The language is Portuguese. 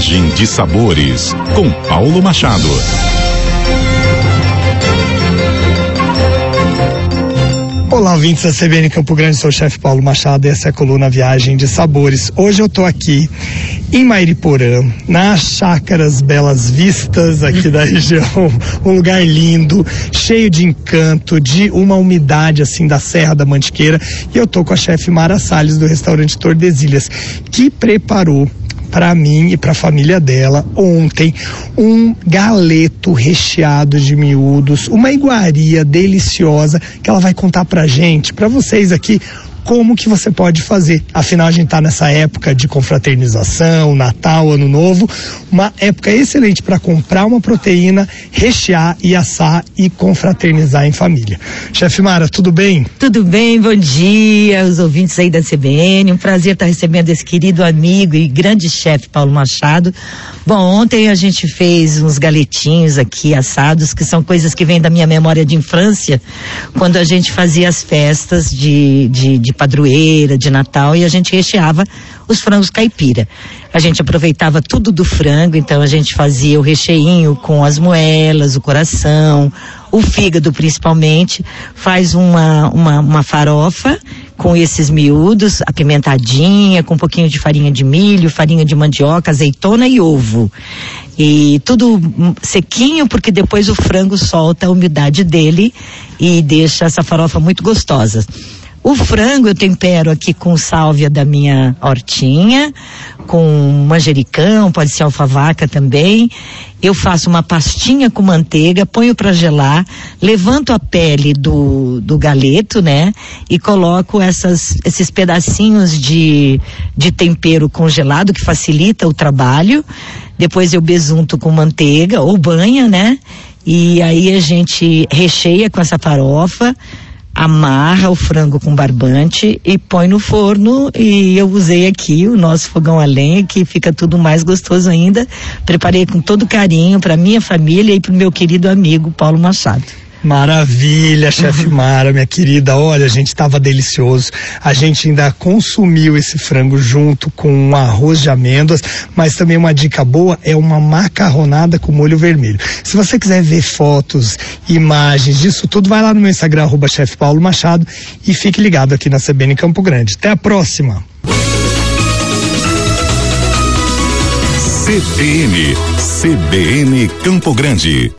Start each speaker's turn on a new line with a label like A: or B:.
A: Viagem de Sabores, com Paulo Machado.
B: Olá, ouvintes da CBN Campo Grande, sou o chefe Paulo Machado e essa é a coluna Viagem de Sabores. Hoje eu tô aqui em Mairiporã, nas Chácaras Belas Vistas aqui da região, um lugar lindo, cheio de encanto, de uma umidade assim da Serra da Mantiqueira e eu tô com a chefe Mara Salles do restaurante Tordesilhas, que preparou para mim e para a família dela ontem um galeto recheado de miúdos, uma iguaria deliciosa que ela vai contar pra gente, para vocês aqui como que você pode fazer. Afinal, a gente está nessa época de confraternização, Natal, Ano Novo, uma época excelente para comprar uma proteína, rechear e assar e confraternizar em família. Chefe Mara, tudo bem?
C: Tudo bem, bom dia, os ouvintes aí da CBN. Um prazer estar recebendo esse querido amigo e grande chefe Paulo Machado. Bom, ontem a gente fez uns galetinhos aqui assados, que são coisas que vêm da minha memória de infância, quando a gente fazia as festas de, de, de padroeira, de Natal, e a gente recheava os frangos caipira. A gente aproveitava tudo do frango, então a gente fazia o recheinho com as moelas, o coração, o fígado principalmente, faz uma, uma, uma farofa com esses miúdos, apimentadinha, com um pouquinho de farinha de milho, farinha de mandioca, azeitona e ovo. E tudo sequinho, porque depois o frango solta a umidade dele e deixa essa farofa muito gostosa. O frango eu tempero aqui com sálvia da minha hortinha, com manjericão, pode ser alfavaca também. Eu faço uma pastinha com manteiga, ponho para gelar, levanto a pele do, do galeto, né? E coloco essas, esses pedacinhos de, de tempero congelado que facilita o trabalho. Depois eu besunto com manteiga ou banha, né? E aí a gente recheia com essa farofa amarra o frango com barbante e põe no forno e eu usei aqui o nosso fogão a lenha que fica tudo mais gostoso ainda. Preparei com todo carinho para minha família e para o meu querido amigo Paulo Machado.
B: Maravilha, chefe. Mara, minha querida. Olha, a gente estava delicioso. A gente ainda consumiu esse frango junto com um arroz de amêndoas, mas também uma dica boa é uma macarronada com molho vermelho. Se você quiser ver fotos, imagens disso tudo, vai lá no meu Instagram, arroba chefe Paulo Machado e fique ligado aqui na CBN Campo Grande. Até a próxima.
A: CBN, CBN Campo Grande.